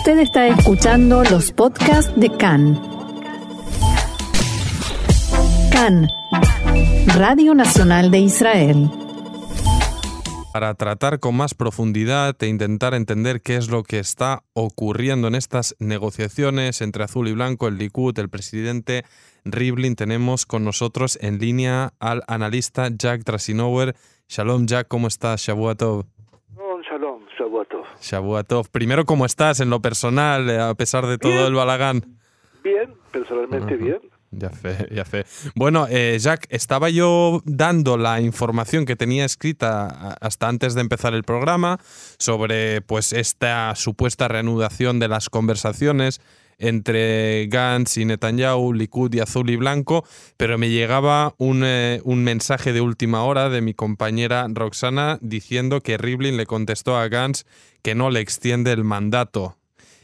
Usted está escuchando los podcasts de CAN. CAN, Radio Nacional de Israel. Para tratar con más profundidad e intentar entender qué es lo que está ocurriendo en estas negociaciones entre azul y blanco, el Likud, el presidente Rivlin, tenemos con nosotros en línea al analista Jack Trasinower. Shalom Jack, ¿cómo estás? Shabuatov. Shabuatov. Primero, ¿cómo estás en lo personal, eh, a pesar de todo Bien. el balagán? Bien, personalmente bien. Ya fe, ya fe. Bueno, eh, Jack, estaba yo dando la información que tenía escrita hasta antes de empezar el programa sobre pues esta supuesta reanudación de las conversaciones entre Gantz y Netanyahu, Likud y Azul y Blanco, pero me llegaba un, eh, un mensaje de última hora de mi compañera Roxana diciendo que Rivlin le contestó a Gantz que no le extiende el mandato.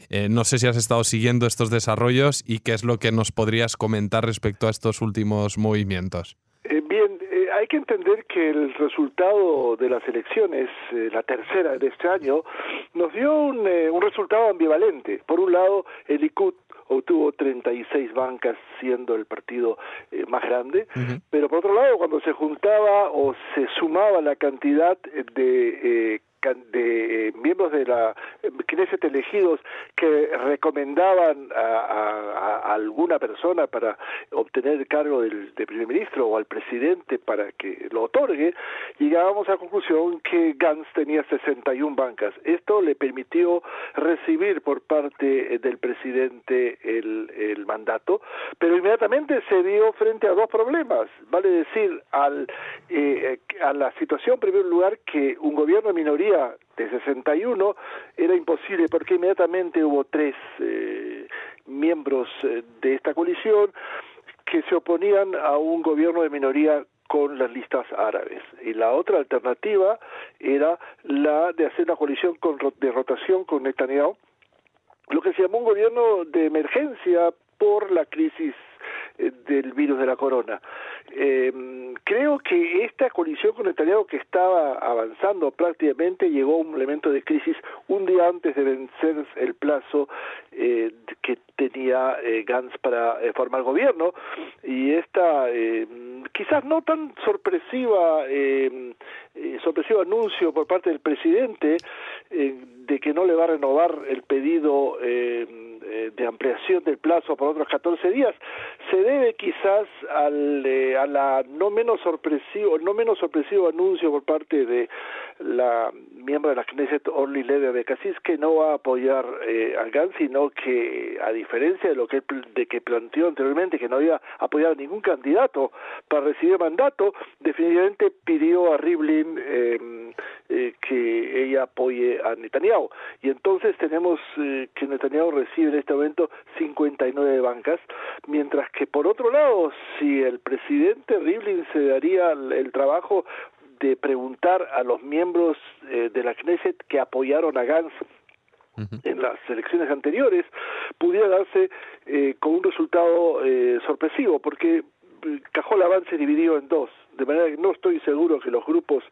Eh, no sé si has estado siguiendo estos desarrollos y qué es lo que nos podrías comentar respecto a estos últimos movimientos. Eh, bien, hay que entender que el resultado de las elecciones, eh, la tercera de este año, nos dio un, eh, un resultado ambivalente. Por un lado, el Likud obtuvo 36 bancas siendo el partido eh, más grande, pero por otro lado, cuando se juntaba o se sumaba la cantidad de eh, de eh, miembros de la eh, Knesset elegidos que recomendaban a, alguna persona para obtener el cargo del, de primer ministro o al presidente para que lo otorgue, llegábamos a la conclusión que Gantz tenía 61 bancas. Esto le permitió recibir por parte eh, del presidente el, el mandato, pero inmediatamente se vio frente a dos problemas. Vale decir, al, eh, a la situación, en primer lugar, que un gobierno de de 61 era imposible porque inmediatamente hubo tres eh, miembros eh, de esta coalición que se oponían a un gobierno de minoría con las listas árabes. Y la otra alternativa era la de hacer una coalición con, de rotación con Netanyahu, lo que se llamó un gobierno de emergencia por la crisis del virus de la corona. Eh, creo que esta colisión con Netanyahu que estaba avanzando prácticamente llegó a un elemento de crisis un día antes de vencer el plazo eh, que tenía eh, Gantz para eh, formar gobierno y esta eh, quizás no tan sorpresiva eh, eh, sorpresivo anuncio por parte del presidente eh, de que no le va a renovar el pedido eh, de ampliación del plazo por otros 14 días. Se debe quizás al, eh, a la no menos sorpresivo no menos sorpresivo anuncio por parte de la miembro de la Knesset Orly Leve Abecassis que no va a apoyar eh, a Gantz sino que a diferencia de lo que de que planteó anteriormente que no había apoyado a ningún candidato para recibir mandato definitivamente pidió a Rivlin eh, eh, que ella apoye a Netanyahu. Y entonces tenemos eh, que Netanyahu recibe este momento 59 bancas mientras que por otro lado si el presidente Rivlin se daría el, el trabajo de preguntar a los miembros eh, de la Knesset que apoyaron a Gantz en las elecciones anteriores pudiera darse eh, con un resultado eh, sorpresivo porque eh, Cajolabán se dividió en dos de manera que no estoy seguro que los grupos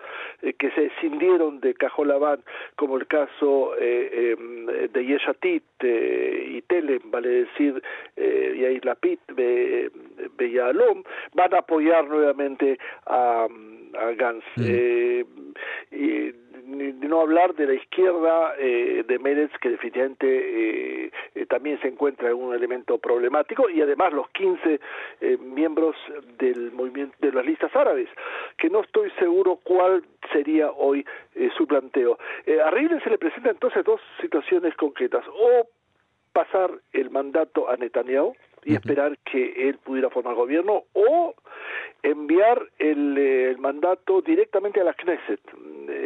eh, que se escindieron de Cajolabán como el caso eh, eh, de Yeshatit eh, y Telem vale decir eh, Yair Lapid Be- Beyalom van a apoyar nuevamente a, a Gantz eh, y no hablar de la izquierda eh, de Meretz que definitivamente eh, eh, también se encuentra en un elemento problemático y además los 15 eh, miembros del movimiento de las listas. Árabes que no estoy seguro cuál sería hoy eh, su planteo. Eh, a Rivlin se le presenta entonces dos situaciones concretas. O pasar el mandato a Netanyahu y esperar que él pudiera formar gobierno o enviar el, eh, el mandato directamente a la Knesset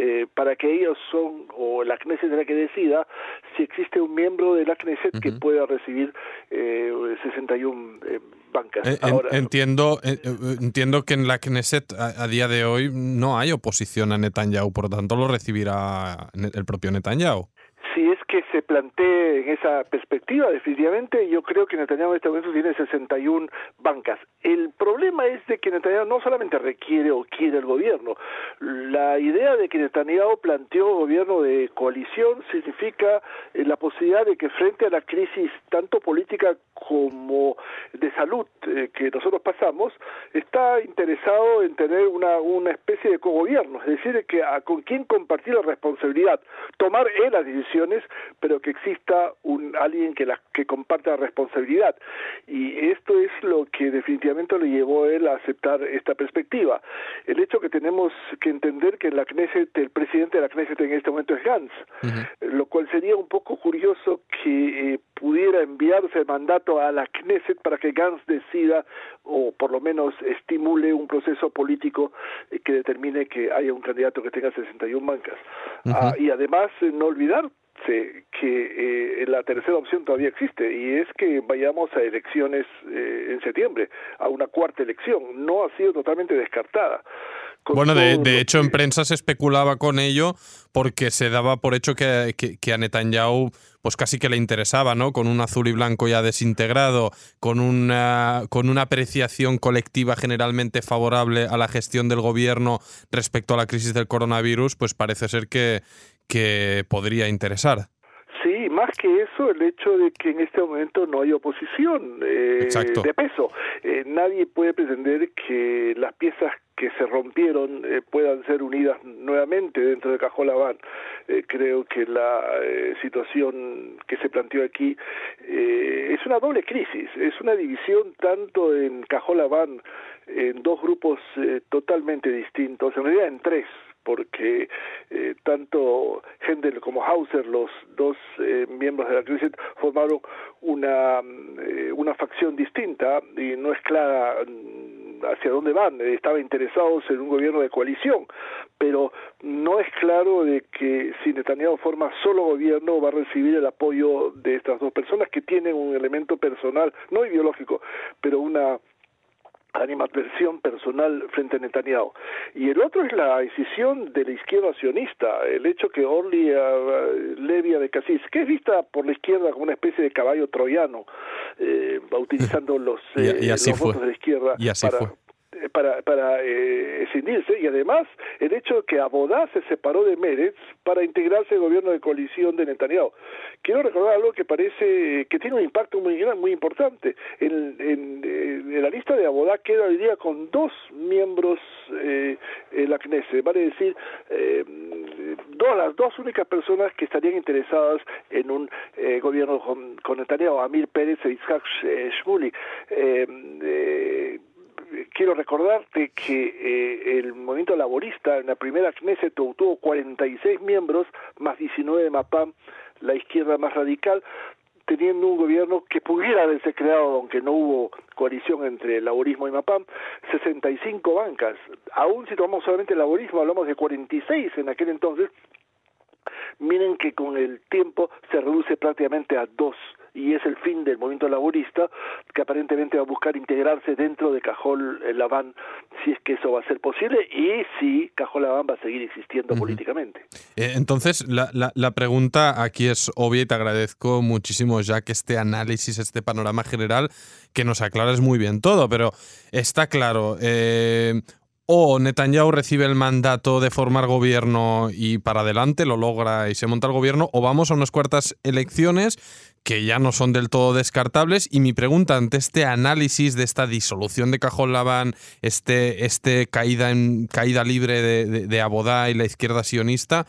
eh, para que ellos son o la Knesset es la que decida si existe un miembro de la Knesset que pueda recibir eh, 61 eh, bancas. Eh, Ahora, entiendo, eh, eh, entiendo que en la Knesset a, a día de hoy no hay oposición a Netanyahu, por lo tanto lo recibirá el propio Netanyahu. Si es que se plantee en esa perspectiva, definitivamente yo creo que Netanyahu en este momento tiene 61 bancas. El problema es de que Netanyahu no solamente requiere o quiere el gobierno. La idea de que Netanyahu planteó gobierno de coalición significa eh, la posibilidad de que frente a la crisis tanto política como de salud eh, que nosotros pasamos, está interesado en tener una, una especie de cogobierno, es decir, que a, con quién compartir la responsabilidad, tomar él las decisiones, pero que exista un alguien que la que comparte la responsabilidad. Y esto es lo que definitivamente le llevó a él a aceptar esta perspectiva. El hecho que tenemos que entender que la Knesset, el presidente de la Knesset en este momento es Gantz, lo cual sería un poco curioso que eh, pudiera enviarse el mandato a la Knesset para que Gantz decida o por lo menos estimule un proceso político eh, que determine que haya un candidato que tenga 61 bancas. Ah, y además, eh, no olvidar que eh, la tercera opción todavía existe y es que vayamos a elecciones eh, en septiembre, a una cuarta elección. No ha sido totalmente descartada. Bueno, de, hecho en prensa se especulaba con ello porque se daba por hecho que, que, a Netanyahu pues casi que le interesaba, ¿no? Con un azul y blanco ya desintegrado, con una, con una apreciación colectiva generalmente favorable a la gestión del gobierno respecto a la crisis del coronavirus, pues parece ser que, que podría interesar. Sí, más que eso, el hecho de que en este momento no hay oposición eh, de peso. Eh, nadie puede pretender que las piezas que se rompieron eh, puedan ser unidas nuevamente dentro de Cajolabán. Eh, creo que la eh, situación que se planteó aquí eh, es una doble crisis, es una división tanto en Cajolabán en dos grupos eh, totalmente distintos, en realidad en tres, porque eh, tanto Händel como Hauser, los dos eh, miembros de la crisis, formaron una, eh, una facción distinta y no es clara mm, hacia dónde van. Estaban interesados en un gobierno de coalición, pero no es claro de que si Netanyahu forma solo gobierno va a recibir el apoyo de estas dos personas que tienen un elemento personal, no ideológico, pero una animadversión personal frente a Netanyahu. Y el otro es la decisión de la izquierda sionista, el hecho que Orly uh, Levia de Casís, que es vista por la izquierda como una especie de caballo troyano, eh, utilizando los, eh, los votos de la izquierda para, para, para eh, escindirse y además el hecho de que Abodá se separó de Meretz para integrarse al gobierno de coalición de Netanyahu. Quiero recordar algo que parece que tiene un impacto muy gran, muy importante. En, en, en la lista de Abodá queda hoy día con dos miembros eh, en la Knesset, vale decir, eh, dos, las dos únicas personas que estarían interesadas en un eh, gobierno con, con Netanyahu, Amir Pérez e Isaac Shmuli. Eh, eh, quiero recordarte que eh, el movimiento laborista en la primera Knesset tuvo 46 miembros, más 19 de MAPAM, la izquierda más radical, teniendo un gobierno que pudiera haberse creado, aunque no hubo coalición entre laborismo y MAPAM, 65 bancas. Aún si tomamos solamente el laborismo, hablamos de 46 en aquel entonces, miren que con el tiempo se reduce prácticamente a dos y es el fin del movimiento laborista que aparentemente va a buscar integrarse dentro de Cajol Laván si es que eso va a ser posible y si Cajol Laván va a seguir existiendo políticamente. Eh, entonces, la, la, la, pregunta aquí es obvia y te agradezco muchísimo ya que este análisis, este panorama general, que nos aclares muy bien todo, pero está claro, eh, o Netanyahu recibe el mandato de formar gobierno y para adelante lo logra y se monta el gobierno, o vamos a unas cuartas elecciones que ya no son del todo descartables. Y mi pregunta ante este análisis de esta disolución de Cajón Labán, este, este caída, en, caída libre de, de, de Abodá y la izquierda sionista,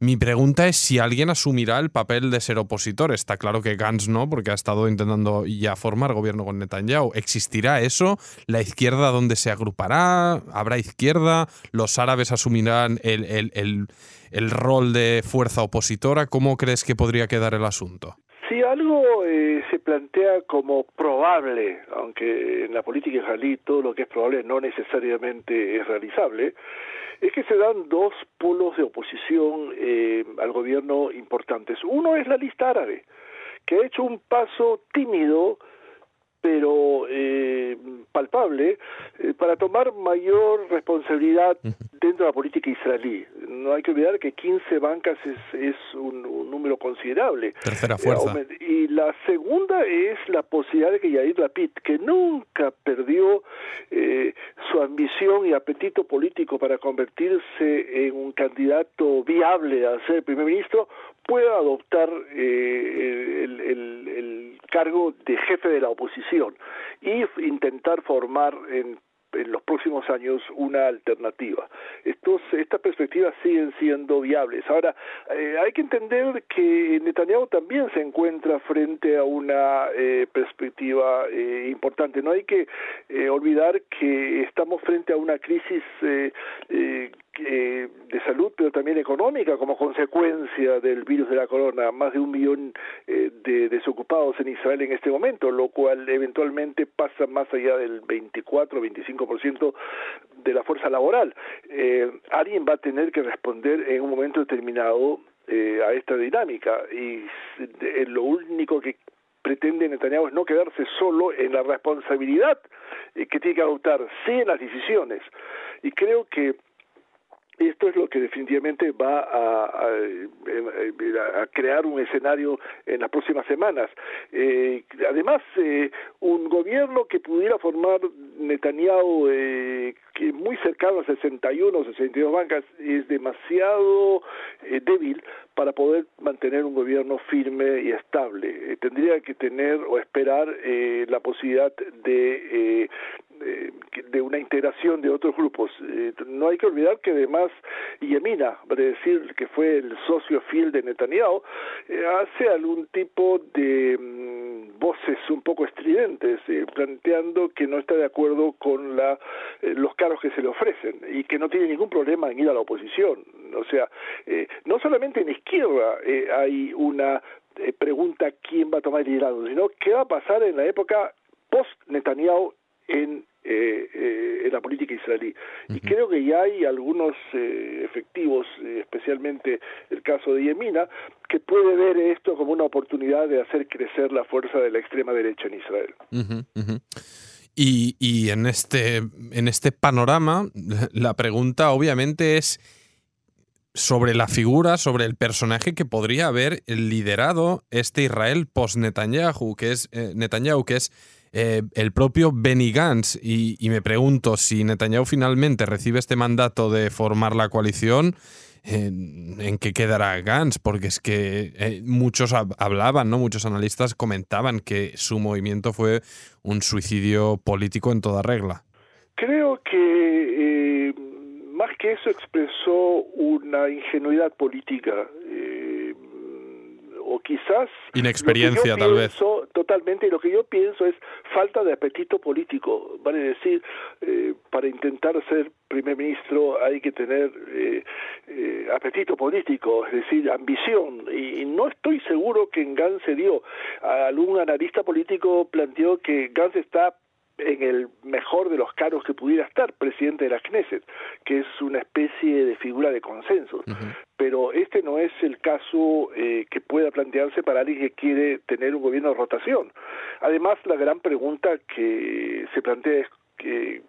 mi pregunta es si alguien asumirá el papel de ser opositor. Está claro que Gantz no, porque ha estado intentando ya formar gobierno con Netanyahu. ¿Existirá eso? ¿La izquierda dónde se agrupará? ¿Habrá izquierda? ¿Los árabes asumirán el, el, el, el rol de fuerza opositora? ¿Cómo crees que podría quedar el asunto? Si algo eh, se plantea como probable, aunque en la política israelí todo lo que es probable no necesariamente es realizable, es que se dan dos polos de oposición eh, al gobierno importantes. Uno es la lista árabe, que ha hecho un paso tímido pero eh, palpable eh, para tomar mayor responsabilidad dentro de la política israelí. No hay que olvidar que 15 bancas es, es un, número considerable. Tercera fuerza. y la segunda es la posibilidad de que Yair Lapid, que nunca perdió eh, su ambición y apetito político para convertirse en un candidato viable a ser primer ministro, pueda adoptar eh, el, el, el cargo de jefe de la oposición y intentar formar en en los próximos años una alternativa. Estos, estas perspectivas siguen siendo viables. Ahora, eh, hay que entender que Netanyahu también se encuentra frente a una eh, perspectiva eh, importante. No hay que olvidar que estamos frente a una crisis de salud, pero también económica como consecuencia del virus de la corona. Más de un millón de desocupados en Israel en este momento, lo cual eventualmente pasa más allá del 24, 25 ciento de la fuerza laboral. Eh, alguien va a tener que responder en un momento determinado eh, a esta dinámica y lo único que pretende Netanyahu es no quedarse solo en la responsabilidad eh, que tiene que adoptar, sí en las decisiones. Y creo que esto es lo que definitivamente va a, crear un escenario en las próximas semanas. Eh, además, eh, un gobierno que pudiera formar Netanyahu eh, que muy cercano a 61 o 62 bancas es demasiado eh, débil para poder mantener un gobierno firme y estable. tendría que tener o esperar la posibilidad de de una integración de otros grupos. Eh, no hay que olvidar que además Yemina, para decir que fue el socio fiel de Netanyahu, eh, hace algún tipo de mm, voces un poco estridentes, eh, planteando que no está de acuerdo con la, los cargos que se le ofrecen y que no tiene ningún problema en ir a la oposición. O sea, no solamente en izquierda hay una pregunta quién va a tomar el liderazgo, sino qué va a pasar en la época post-Netanyahu en eh, eh, en la política israelí. Y creo que ya hay algunos eh, efectivos, especialmente el caso de Yemina, que puede ver esto como una oportunidad de hacer crecer la fuerza de la extrema derecha en Israel. Y, y en, este, en este panorama, la pregunta obviamente es sobre la figura, sobre el personaje que podría haber liderado este Israel post-Netanyahu, que es Netanyahu, que es eh, el propio Benny Gantz. Y, me pregunto si Netanyahu finalmente recibe este mandato de formar la coalición. En, qué quedará Gantz, porque es que eh, muchos hablaban, ¿no? Muchos analistas comentaban que su movimiento fue un suicidio político en toda regla. Creo que eh, más que eso expresó una ingenuidad política o quizás inexperiencia tal vez. totalmente y lo que yo pienso es falta de apetito político. Vale decir eh, para intentar ser primer ministro hay que tener eh, eh, apetito político es decir ambición. Y, no estoy seguro que en Gans se dio. Algún analista político planteó que Gans está en el mejor de los cargos que pudiera estar, presidente de la Knesset, que es una especie de figura de consenso. Pero este no es el caso eh, que pueda plantearse para alguien que quiere tener un gobierno de rotación. Además, la gran pregunta que se plantea es que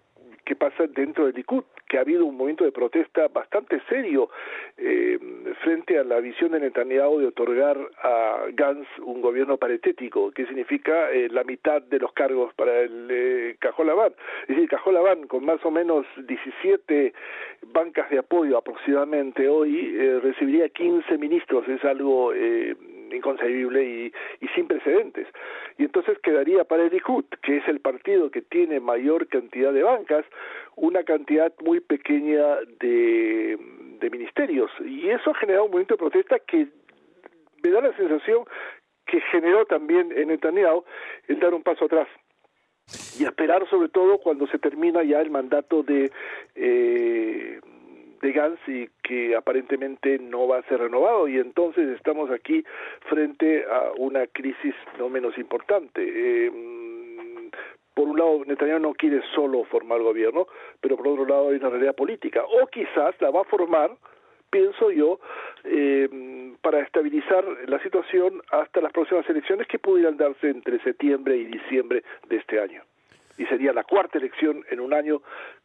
qué pasa dentro del Likud, que ha habido un movimiento de protesta bastante serio eh, frente a la visión de Netanyahu de otorgar a Gantz un gobierno paritético, que significa eh, la mitad de los cargos para el eh, Cajolabán. Es decir, Cajolabán, con más o menos 17 bancas de apoyo aproximadamente hoy, eh, recibiría 15 ministros, es algo inconcebible y, sin precedentes. Y entonces quedaría para el Likud, que es el partido que tiene mayor cantidad de bancas, una cantidad muy pequeña de, de ministerios. Y eso ha generado un movimiento de protesta que me da la sensación que generó también en Netanyahu el dar un paso atrás y esperar sobre todo cuando se termina ya el mandato de eh, de Gans y que aparentemente no va a ser renovado y entonces estamos aquí frente a una crisis no menos importante. Eh, por un lado, Netanyahu no quiere solo formar gobierno, pero por otro lado hay una realidad política. O quizás la va a formar, pienso yo, eh, para estabilizar la situación hasta las próximas elecciones que pudieran darse entre septiembre y diciembre de este año. Y sería la cuarta elección en un año,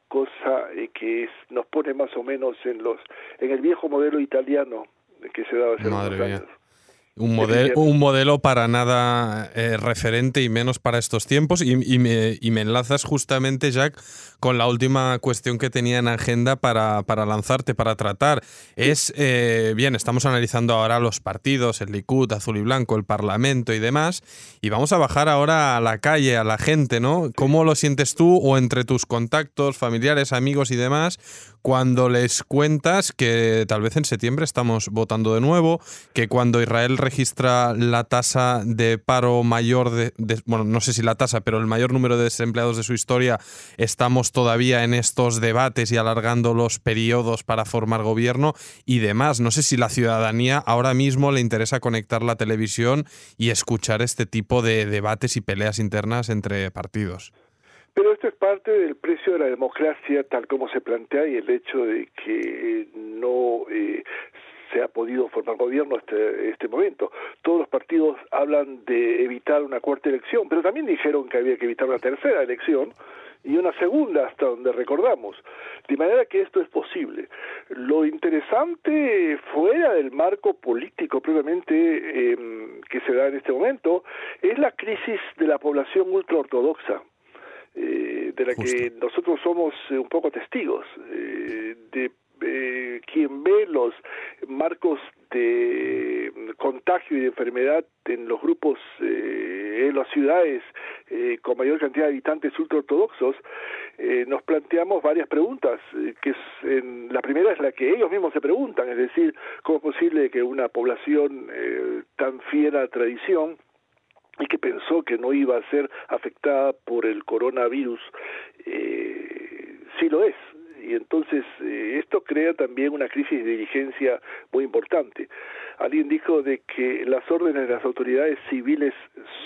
cosa eh, que es, nos pone más o menos en los en el viejo modelo italiano que se daba hace unos años. Un, modelo, un modelo para nada eh, referente y menos para estos tiempos. Y, me, y, me, enlazas justamente, Jack, con la última cuestión que tenía en agenda para, para lanzarte, para tratar. Es, eh, bien, estamos analizando ahora los partidos, el Likud, Azul y Blanco, el Parlamento y demás. Y vamos a bajar ahora a la calle, a la gente, ¿no? ¿Cómo lo sientes tú o entre tus contactos, familiares, amigos y demás? Cuando les cuentas que tal vez en septiembre estamos votando de nuevo, que cuando Israel registra la tasa de paro mayor de, bueno, no sé si la tasa, pero el mayor número de desempleados de su historia, estamos todavía en estos debates y alargando los periodos para formar gobierno y demás. No sé si la ciudadanía ahora mismo le interesa conectar la televisión y escuchar este tipo de debates y peleas internas entre partidos. Pero esto es parte del precio de la democracia tal como se plantea y el hecho de que no eh, se ha podido formar gobierno este este momento. Todos los partidos hablan de evitar una cuarta elección, pero también dijeron que había que evitar una tercera elección y una segunda hasta donde recordamos. De manera que esto es posible. Lo interesante fuera del marco político previamente eh, que se da en este momento es la crisis de la población ultraortodoxa eh, de la que nosotros somos eh, un poco testigos, eh, de quien ve los marcos de contagio y de enfermedad en los grupos, en las ciudades con mayor cantidad de habitantes ultraortodoxos, nos planteamos varias preguntas, que es, en, la primera es la que ellos mismos se preguntan, es decir, ¿cómo es posible que una población tan fiel a la tradición y que pensó que no iba a ser afectada por el coronavirus, eh, sí lo es. Y entonces eh, esto crea también una crisis de diligencia muy importante. Alguien dijo de que las órdenes de las autoridades civiles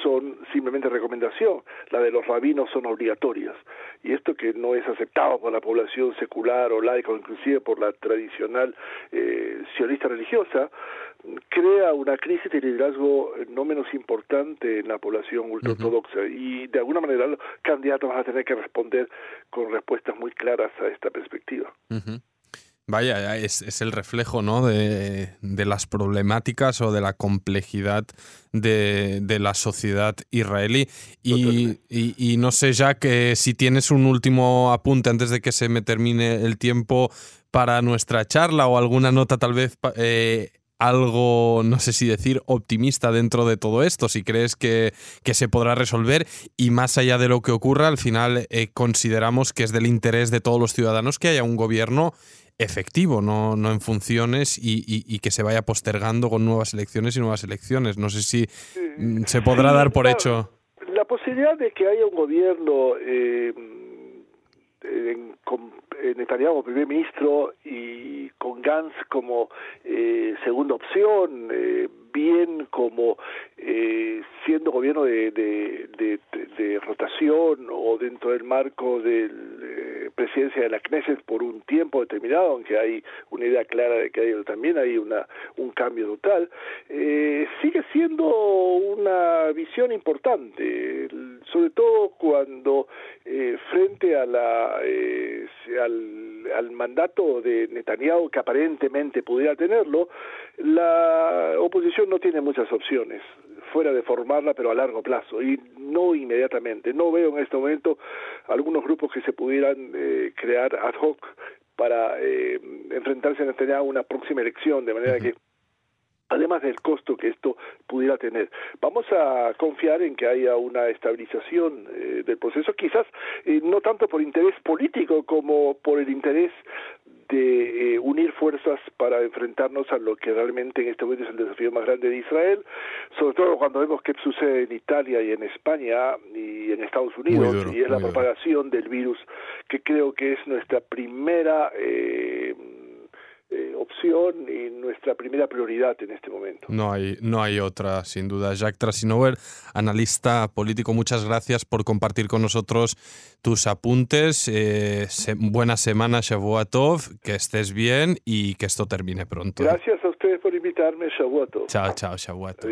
son simplemente recomendación, la de los rabinos son obligatorias. Y esto que no es aceptado por la población secular o laica o inclusive por la tradicional eh, sionista religiosa, crea una crisis de liderazgo no menos importante en la población ultraortodoxa y de alguna manera los candidatos van a tener que responder con respuestas muy claras a esta perspectiva. Vaya, es, el reflejo ¿no? de, las problemáticas o de la complejidad de, la sociedad israelí. Y, no sé, ya que si tienes un último apunte antes de que se me termine el tiempo para nuestra charla o alguna nota tal vez eh, algo, no sé si decir, optimista dentro de todo esto, si crees que, se podrá resolver y más allá de lo que ocurra, al final eh, consideramos que es del interés de todos los ciudadanos que haya un gobierno efectivo, no, no en funciones y, que se vaya postergando con nuevas elecciones y nuevas elecciones. No sé si mm, se podrá dar por hecho. La posibilidad de que haya un gobierno eh, en, con Netanyahu primer ministro y con Gantz como eh, segunda opción, eh, bien como eh, siendo gobierno de, de, rotación o dentro del marco de eh, presidencia de la Knesset por un tiempo determinado, aunque hay una idea clara de que hay, también hay una, un cambio total, eh, sigue siendo una visión importante, sobre todo cuando frente a la, al, al mandato de Netanyahu, que aparentemente pudiera tenerlo, la oposición no tiene muchas opciones fuera de formarla, pero a largo plazo y no inmediatamente. No veo en este momento algunos grupos que se pudieran eh, crear ad hoc para eh, enfrentarse a una próxima elección, de manera que además del costo que esto pudiera tener. Vamos a confiar en que haya una estabilización eh, del proceso, quizás eh, no tanto por interés político como por el interés de eh, unir fuerzas para enfrentarnos a lo que realmente en este momento es el desafío más grande de Israel, sobre todo cuando vemos qué sucede en Italia y en España y en Estados Unidos, y es la propagación del virus, que creo que es nuestra primera eh, eh, opción y nuestra primera prioridad en este momento. No hay, no hay otra, sin duda. Jack Trasinover, analista político, muchas gracias por compartir con nosotros tus apuntes. Eh, buena semana, Shavuatov, que estés bien y que esto termine pronto. Gracias a ustedes por invitarme. Shabuato. Chao, chao, Shabuato.